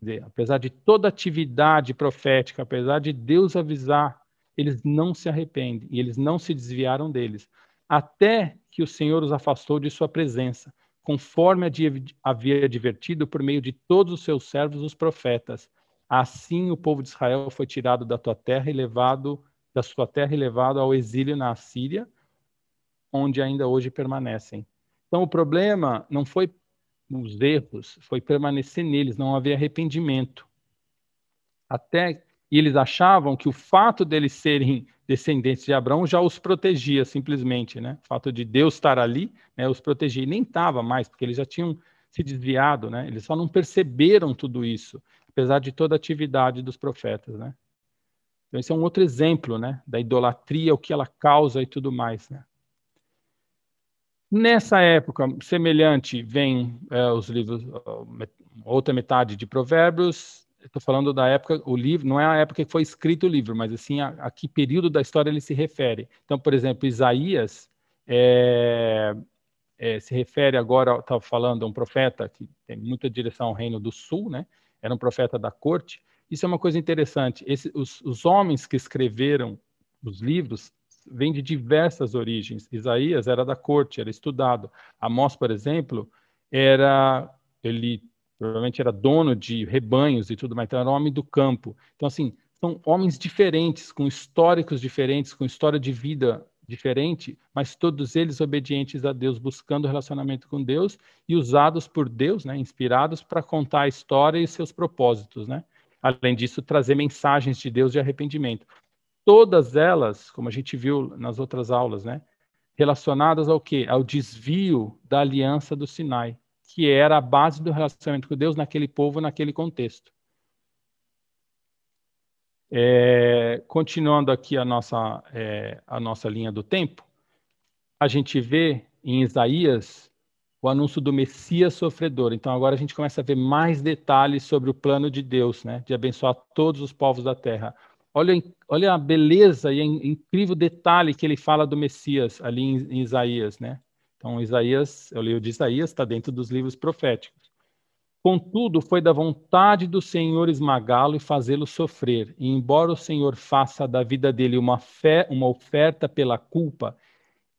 Dizer, apesar de toda atividade profética, apesar de Deus avisar, eles não se arrependem e eles não se desviaram deles até que o Senhor os afastou de sua presença, conforme havia advertido por meio de todos os seus servos, os profetas. Assim o povo de Israel foi tirado da tua terra e levado da sua terra e levado ao exílio na Síria, onde ainda hoje permanecem. Então, o problema não foi os erros, foi permanecer neles, não havia arrependimento. Até e eles achavam que o fato deles serem descendentes de Abraão já os protegia simplesmente, né? O fato de Deus estar ali, né, os protegia. E nem estava mais, porque eles já tinham se desviado, né? Eles só não perceberam tudo isso, apesar de toda a atividade dos profetas, né? Então esse é um outro exemplo, né, da idolatria, o que ela causa e tudo mais, né? Nessa época semelhante vem é, os livros, outra metade de Provérbios. Estou falando da época, o livro não é a época que foi escrito o livro, mas assim a, a que período da história ele se refere. Então, por exemplo, Isaías é, é, se refere agora, estava falando, a um profeta que tem muita direção ao reino do sul, né? Era um profeta da corte. Isso é uma coisa interessante. Esse, os, os homens que escreveram os livros vem de diversas origens. Isaías era da corte, era estudado. Amós, por exemplo, era ele provavelmente era dono de rebanhos e tudo mais, então era homem do campo. Então assim, são homens diferentes, com históricos diferentes, com história de vida diferente, mas todos eles obedientes a Deus, buscando relacionamento com Deus e usados por Deus, né, inspirados para contar a história e seus propósitos, né? Além disso, trazer mensagens de Deus de arrependimento todas elas, como a gente viu nas outras aulas, né, relacionadas ao quê? Ao desvio da aliança do Sinai, que era a base do relacionamento com Deus naquele povo, naquele contexto. É, continuando aqui a nossa, é, a nossa linha do tempo, a gente vê em Isaías o anúncio do Messias sofredor. Então agora a gente começa a ver mais detalhes sobre o plano de Deus, né, de abençoar todos os povos da terra. Olha, olha a beleza e o incrível detalhe que ele fala do Messias ali em, em Isaías, né? Então, Isaías, eu leio de Isaías, está dentro dos livros proféticos. Contudo, foi da vontade do Senhor esmagá-lo e fazê-lo sofrer. E embora o Senhor faça da vida dele uma, fé, uma oferta pela culpa,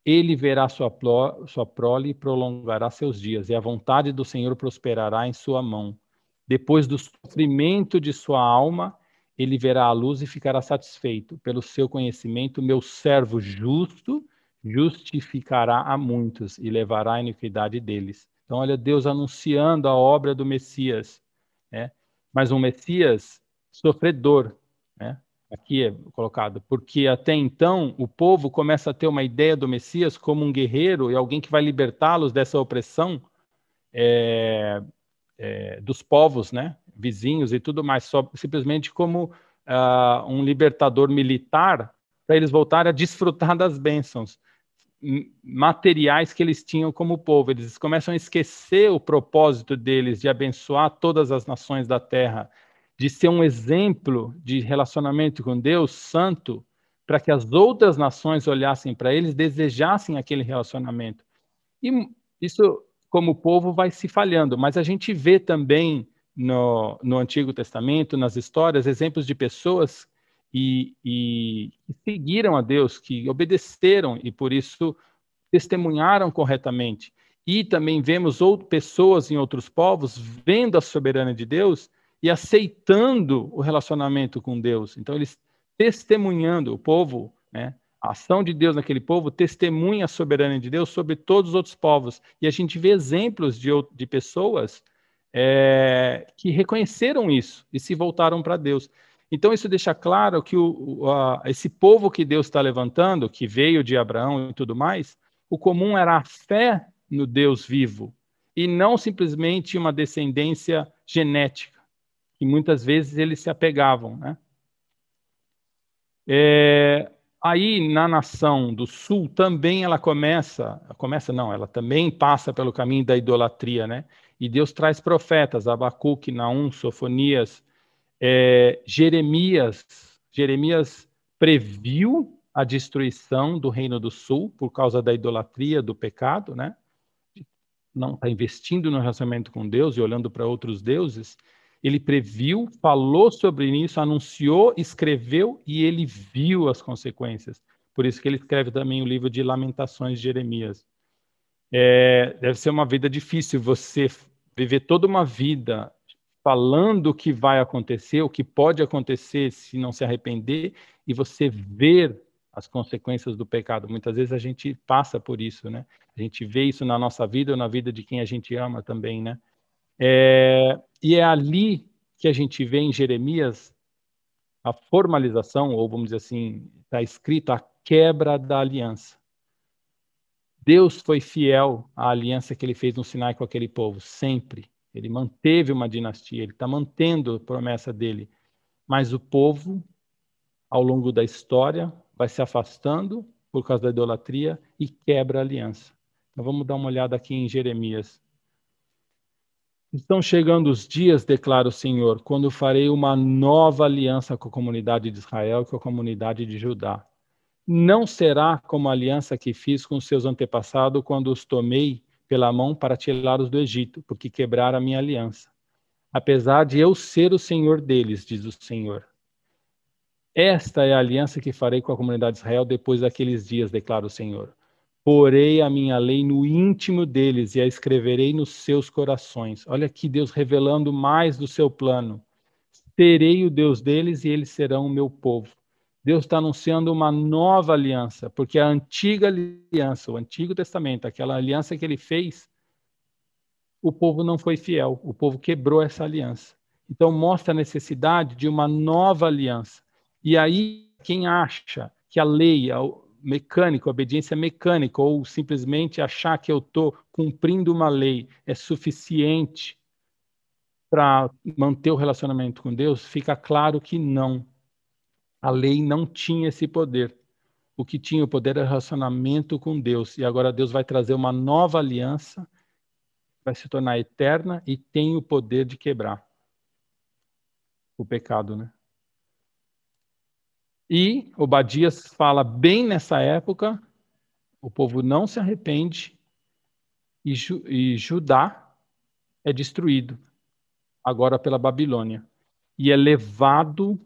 ele verá sua, pro, sua prole e prolongará seus dias, e a vontade do Senhor prosperará em sua mão. Depois do sofrimento de sua alma, ele verá a luz e ficará satisfeito. Pelo seu conhecimento, meu servo justo justificará a muitos e levará a iniquidade deles. Então, olha Deus anunciando a obra do Messias, né? Mas um Messias sofredor, né? Aqui é colocado, porque até então o povo começa a ter uma ideia do Messias como um guerreiro e alguém que vai libertá-los dessa opressão é, é, dos povos, né? vizinhos e tudo mais, só simplesmente como uh, um libertador militar para eles voltarem a desfrutar das bênçãos materiais que eles tinham como povo. Eles começam a esquecer o propósito deles de abençoar todas as nações da terra, de ser um exemplo de relacionamento com Deus santo, para que as outras nações olhassem para eles, desejassem aquele relacionamento. E isso, como povo, vai se falhando, mas a gente vê também no, no Antigo Testamento, nas histórias, exemplos de pessoas e, e, e seguiram a Deus, que obedeceram e por isso testemunharam corretamente. E também vemos outras pessoas em outros povos vendo a soberania de Deus e aceitando o relacionamento com Deus. Então, eles testemunhando, o povo, né, a ação de Deus naquele povo testemunha a soberania de Deus sobre todos os outros povos. E a gente vê exemplos de, de pessoas é, que reconheceram isso e se voltaram para Deus. Então, isso deixa claro que o, a, esse povo que Deus está levantando, que veio de Abraão e tudo mais, o comum era a fé no Deus vivo e não simplesmente uma descendência genética, que muitas vezes eles se apegavam. Né? É, aí, na nação do sul, também ela começa, começa não, ela também passa pelo caminho da idolatria, né? E Deus traz profetas, Abacuque, Naum, Sofonias, é, Jeremias. Jeremias previu a destruição do Reino do Sul por causa da idolatria, do pecado, né? Não está investindo no relacionamento com Deus e olhando para outros deuses. Ele previu, falou sobre isso, anunciou, escreveu e ele viu as consequências. Por isso que ele escreve também o livro de Lamentações de Jeremias. É, deve ser uma vida difícil você viver toda uma vida falando o que vai acontecer, o que pode acontecer se não se arrepender, e você ver as consequências do pecado. Muitas vezes a gente passa por isso, né? A gente vê isso na nossa vida ou na vida de quem a gente ama também, né? É, e é ali que a gente vê em Jeremias a formalização, ou vamos dizer assim, está escrito a quebra da aliança. Deus foi fiel à aliança que ele fez no Sinai com aquele povo, sempre. Ele manteve uma dinastia, ele está mantendo a promessa dele. Mas o povo, ao longo da história, vai se afastando por causa da idolatria e quebra a aliança. Então vamos dar uma olhada aqui em Jeremias. Estão chegando os dias, declara o Senhor, quando farei uma nova aliança com a comunidade de Israel e com a comunidade de Judá. Não será como a aliança que fiz com seus antepassados quando os tomei pela mão para tirá-los do Egito, porque quebraram a minha aliança. Apesar de eu ser o Senhor deles, diz o Senhor. Esta é a aliança que farei com a comunidade de Israel depois daqueles dias, declara o Senhor. Porei a minha lei no íntimo deles e a escreverei nos seus corações. Olha aqui Deus revelando mais do seu plano. Serei o Deus deles e eles serão o meu povo. Deus está anunciando uma nova aliança, porque a antiga aliança, o Antigo Testamento, aquela aliança que ele fez, o povo não foi fiel, o povo quebrou essa aliança. Então mostra a necessidade de uma nova aliança. E aí, quem acha que a lei, a mecânica, a obediência mecânica, ou simplesmente achar que eu estou cumprindo uma lei é suficiente para manter o relacionamento com Deus, fica claro que não. A lei não tinha esse poder. O que tinha o poder era o relacionamento com Deus. E agora Deus vai trazer uma nova aliança, vai se tornar eterna e tem o poder de quebrar o pecado, né? E Obadias fala bem nessa época, o povo não se arrepende e, Ju, e Judá é destruído agora pela Babilônia e é levado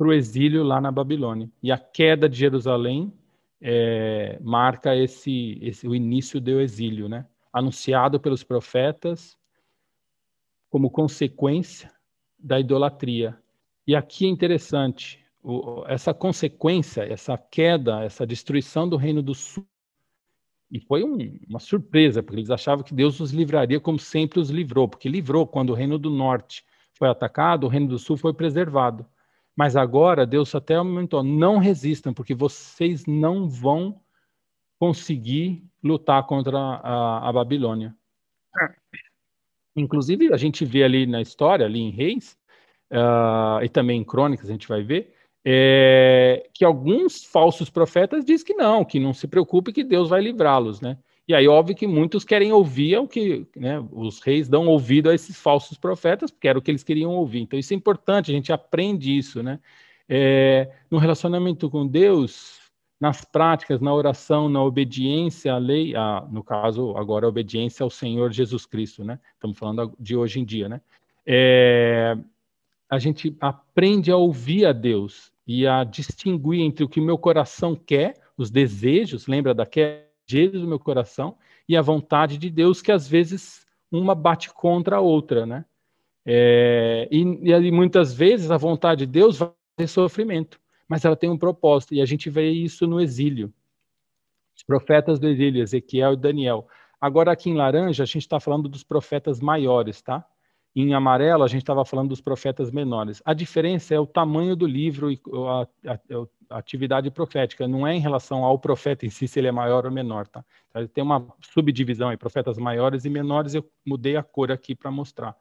para o exílio lá na Babilônia. E a queda de Jerusalém é, marca esse, esse, o início do exílio, né? anunciado pelos profetas como consequência da idolatria. E aqui é interessante, o, essa consequência, essa queda, essa destruição do Reino do Sul, e foi um, uma surpresa, porque eles achavam que Deus os livraria como sempre os livrou, porque livrou quando o Reino do Norte foi atacado, o Reino do Sul foi preservado. Mas agora Deus até aumentou, não resistam, porque vocês não vão conseguir lutar contra a, a Babilônia. Inclusive, a gente vê ali na história, ali em Reis, uh, e também em Crônicas, a gente vai ver, é, que alguns falsos profetas dizem que não, que não se preocupe que Deus vai livrá-los, né? E aí, óbvio que muitos querem ouvir o que né, os reis dão ouvido a esses falsos profetas, porque era o que eles queriam ouvir. Então, isso é importante, a gente aprende isso, né? É, no relacionamento com Deus, nas práticas, na oração, na obediência à lei, a, no caso, agora, a obediência ao Senhor Jesus Cristo, né? Estamos falando de hoje em dia, né? É, a gente aprende a ouvir a Deus e a distinguir entre o que o meu coração quer, os desejos, lembra daquele do meu coração, e a vontade de Deus, que às vezes uma bate contra a outra, né? É, e, e muitas vezes a vontade de Deus vai ter sofrimento, mas ela tem um propósito, e a gente vê isso no exílio. Os profetas do exílio, Ezequiel e Daniel. Agora, aqui em laranja, a gente está falando dos profetas maiores, tá? Em amarelo, a gente estava falando dos profetas menores. A diferença é o tamanho do livro e a, a, a, atividade profética, não é em relação ao profeta em si, se ele é maior ou menor. Tá? Tem uma subdivisão aí, profetas maiores e menores, eu mudei a cor aqui para mostrar.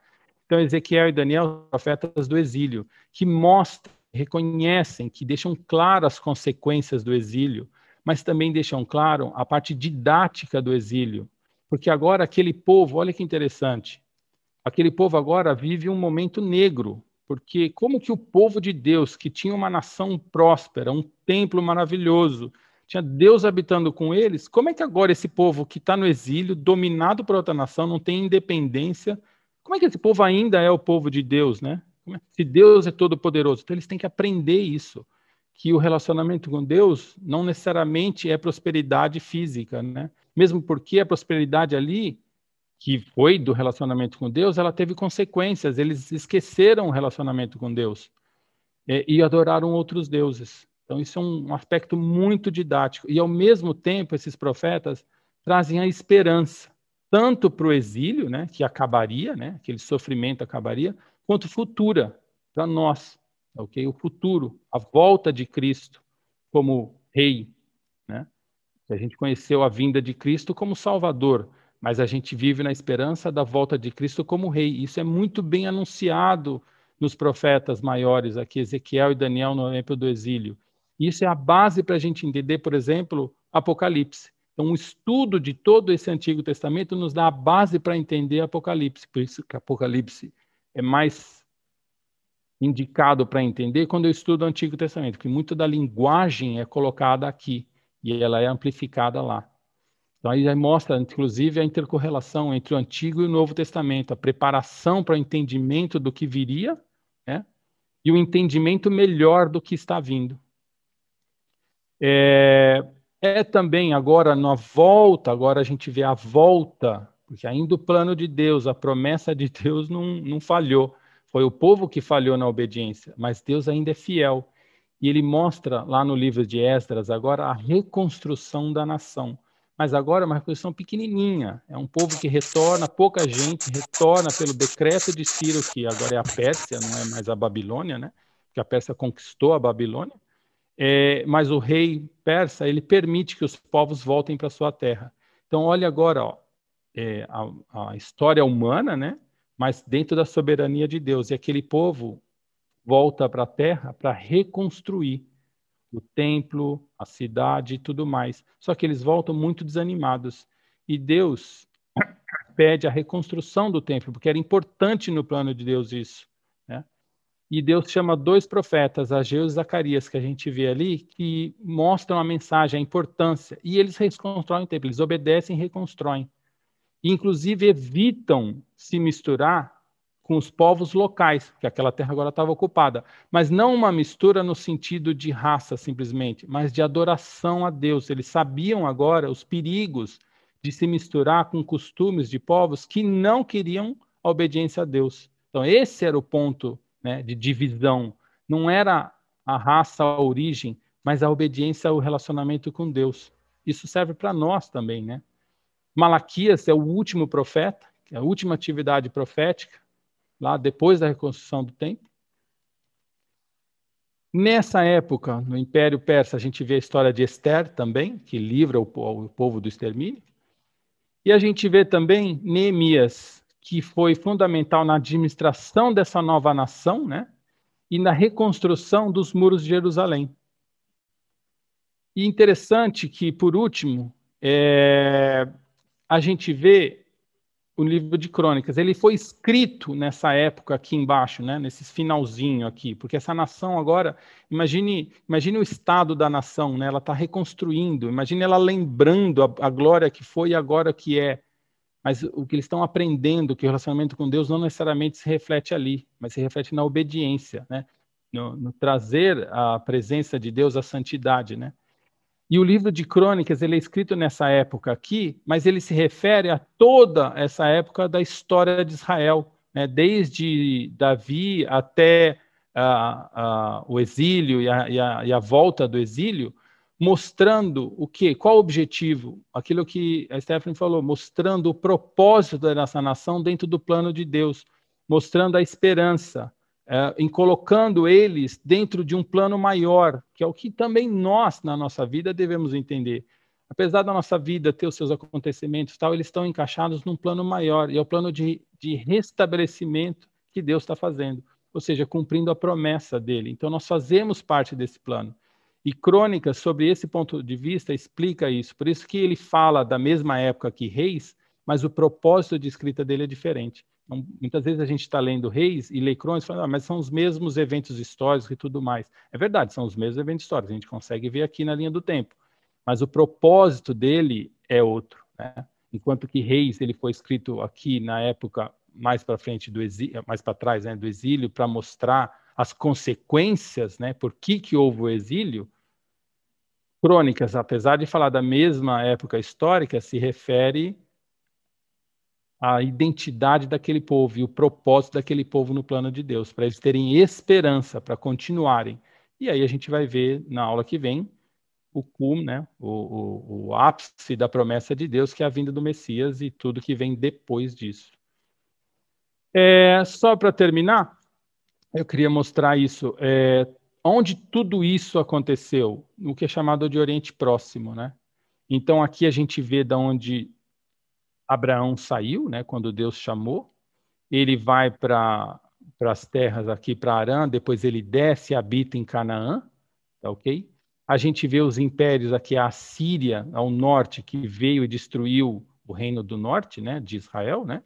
Então, Ezequiel e Daniel, profetas do exílio, que mostram, reconhecem, que deixam claras as consequências do exílio, mas também deixam claro a parte didática do exílio. Porque agora aquele povo, olha que interessante, aquele povo agora vive um momento negro, porque como que o povo de Deus, que tinha uma nação próspera, um templo maravilhoso, tinha Deus habitando com eles, como é que agora esse povo que está no exílio, dominado por outra nação, não tem independência, como é que esse povo ainda é o povo de Deus, né? É? Se Deus é todo poderoso, então eles têm que aprender isso, que o relacionamento com Deus não necessariamente é prosperidade física, né? Mesmo porque a prosperidade ali que foi do relacionamento com Deus, ela teve consequências. Eles esqueceram o relacionamento com Deus é, e adoraram outros deuses. Então, isso é um aspecto muito didático. E, ao mesmo tempo, esses profetas trazem a esperança, tanto para o exílio, né, que acabaria, né, aquele sofrimento acabaria, quanto futura, para nós, ok? O futuro, a volta de Cristo como rei, né? A gente conheceu a vinda de Cristo como Salvador, mas a gente vive na esperança da volta de Cristo como rei. Isso é muito bem anunciado nos profetas maiores aqui, Ezequiel e Daniel no exemplo do exílio. Isso é a base para a gente entender, por exemplo, Apocalipse. Então, um estudo de todo esse Antigo Testamento nos dá a base para entender Apocalipse. Por isso que Apocalipse é mais indicado para entender quando eu estudo o Antigo Testamento, porque muito da linguagem é colocada aqui e ela é amplificada lá. Então aí mostra, inclusive, a intercorrelação entre o Antigo e o Novo Testamento, a preparação para o entendimento do que viria, né? e o entendimento melhor do que está vindo. É, é também agora na volta, agora a gente vê a volta, porque ainda o plano de Deus, a promessa de Deus não, não falhou. Foi o povo que falhou na obediência, mas Deus ainda é fiel. E ele mostra lá no livro de Esdras agora a reconstrução da nação mas agora é uma reconstrução pequenininha. É um povo que retorna, pouca gente retorna pelo decreto de Ciro, que agora é a Pérsia, não é mais a Babilônia, né? Que a Pérsia conquistou a Babilônia. É, mas o rei persa ele permite que os povos voltem para sua terra. Então olha agora, ó, é, a, a história humana, né? Mas dentro da soberania de Deus e aquele povo volta para a terra para reconstruir o templo, a cidade e tudo mais. Só que eles voltam muito desanimados. E Deus pede a reconstrução do templo, porque era importante no plano de Deus isso. Né? E Deus chama dois profetas, Ageu e Zacarias, que a gente vê ali, que mostram a mensagem, a importância. E eles reconstroem o templo, eles obedecem e reconstroem. Inclusive, evitam se misturar com os povos locais, que aquela terra agora estava ocupada. Mas não uma mistura no sentido de raça, simplesmente, mas de adoração a Deus. Eles sabiam agora os perigos de se misturar com costumes de povos que não queriam a obediência a Deus. Então, esse era o ponto né, de divisão. Não era a raça, a origem, mas a obediência ao relacionamento com Deus. Isso serve para nós também, né? Malaquias é o último profeta, é a última atividade profética, lá depois da reconstrução do templo. Nessa época, no Império Persa, a gente vê a história de Esther também, que livra o, povo do extermínio. E a gente vê também Neemias, que foi fundamental na administração dessa nova nação, né? E na reconstrução dos muros de Jerusalém. E interessante que, por último, é, a gente vê o livro de Crônicas. Ele foi escrito nessa época aqui embaixo, né, nesse finalzinho aqui, porque essa nação agora, imagine, imagine o estado da nação, né, ela está reconstruindo, imagine ela lembrando a, a, glória que foi e agora que é. Mas o que eles estão aprendendo, que o relacionamento com Deus não necessariamente se reflete ali, mas se reflete na obediência, né, no, no trazer a presença de Deus, a santidade, né. E o livro de Crônicas ele é escrito nessa época aqui, mas ele se refere a toda essa época da história de Israel, né? desde Davi até uh, uh, o exílio e a, e, a, e a, volta do exílio, mostrando o que, qual o objetivo, aquilo que a Stephanie falou, mostrando o propósito dessa nação dentro do plano de Deus, mostrando a esperança, é, em colocando eles dentro de um plano maior, que é o que também nós, na nossa vida, devemos entender. Apesar da nossa vida ter os seus acontecimentos tal, eles estão encaixados num plano maior, e é o plano de, de restabelecimento que Deus está fazendo, ou seja, cumprindo a promessa dele. Então, nós fazemos parte desse plano. E Crônicas, sobre esse ponto de vista, explica isso. Por isso que ele fala da mesma época que Reis, mas o propósito de escrita dele é diferente. Então, muitas vezes a gente está lendo Reis e lê Crônicas e fala, ah, mas são os mesmos eventos históricos e tudo mais. É verdade, são os mesmos eventos históricos, a gente consegue ver aqui na linha do tempo. Mas o propósito dele é outro. Né? Enquanto que Reis ele foi escrito aqui na época mais para frente do exílio, mais para trás né, do exílio, para mostrar as consequências, né, por que, que houve o exílio, Crônicas, apesar de falar da mesma época histórica, se refere a identidade daquele povo e o propósito daquele povo no plano de Deus, para eles terem esperança, para continuarem. E aí a gente vai ver na aula que vem o cum, né, o, o, o ápice da promessa de Deus, que é a vinda do Messias e tudo que vem depois disso. É, só para terminar, eu queria mostrar isso. É, onde tudo isso aconteceu? No que é chamado de Oriente Próximo, né? Então aqui a gente vê da onde Abraão saiu, né? Quando Deus chamou, ele vai para as terras aqui para Arã, depois ele desce e habita em Canaã, tá ok? A gente vê os impérios aqui, a Síria ao norte, que veio e destruiu o reino do norte, né, de Israel, né?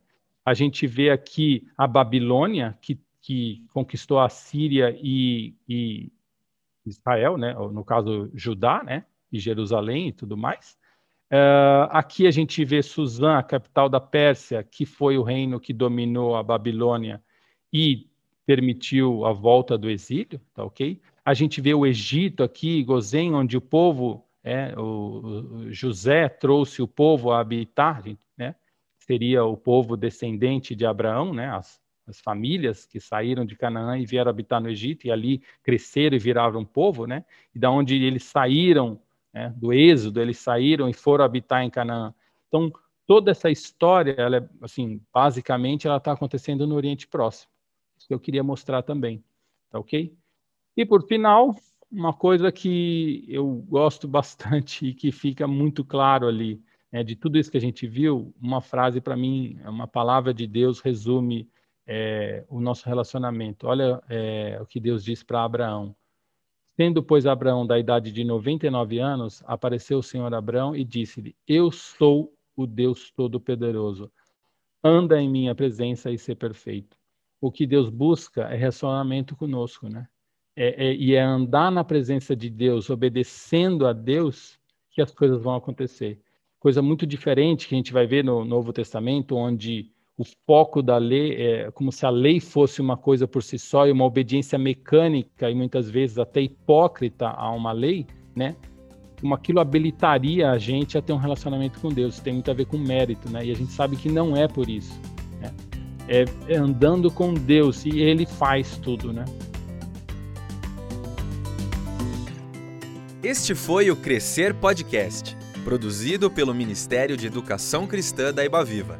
A gente vê aqui a Babilônia, que, que conquistou a Síria e, e Israel, né? no caso Judá, né? e Jerusalém e tudo mais. Uh, aqui a gente vê Suzã, a capital da Pérsia, que foi o reino que dominou a Babilônia e permitiu a volta do exílio, tá ok? A gente vê o Egito aqui, Gozém, onde o povo, é, o, o José trouxe o povo a habitar, né? Seria o povo descendente de Abraão, né? As, as famílias que saíram de Canaã e vieram habitar no Egito e ali cresceram e viraram um povo, né? E da onde eles saíram, né? do Êxodo, eles saíram e foram habitar em Canaã. Então, toda essa história, ela é, assim, basicamente, ela está acontecendo no Oriente Próximo. Isso que eu queria mostrar também, tá ok? E por final, uma coisa que eu gosto bastante e que fica muito claro ali, né, de tudo isso que a gente viu, uma frase para mim, uma palavra de Deus resume é, o nosso relacionamento. Olha é, o que Deus diz para Abraão. Tendo, pois, Abraão da idade de 99 anos, apareceu o Senhor Abraão e disse-lhe: Eu sou o Deus Todo-Poderoso. Anda em minha presença e ser perfeito. O que Deus busca é relacionamento conosco, né? É, é, e é andar na presença de Deus, obedecendo a Deus, que as coisas vão acontecer. Coisa muito diferente que a gente vai ver no Novo Testamento, onde o foco da lei é como se a lei fosse uma coisa por si só e uma obediência mecânica e muitas vezes até hipócrita a uma lei, né? Como aquilo habilitaria a gente a ter um relacionamento com Deus. Tem muito a ver com mérito, né? E a gente sabe que não é por isso. Né? É, é andando com Deus e Ele faz tudo, né? Este foi o Crescer Podcast, produzido pelo Ministério de Educação Cristã da Ibaviva.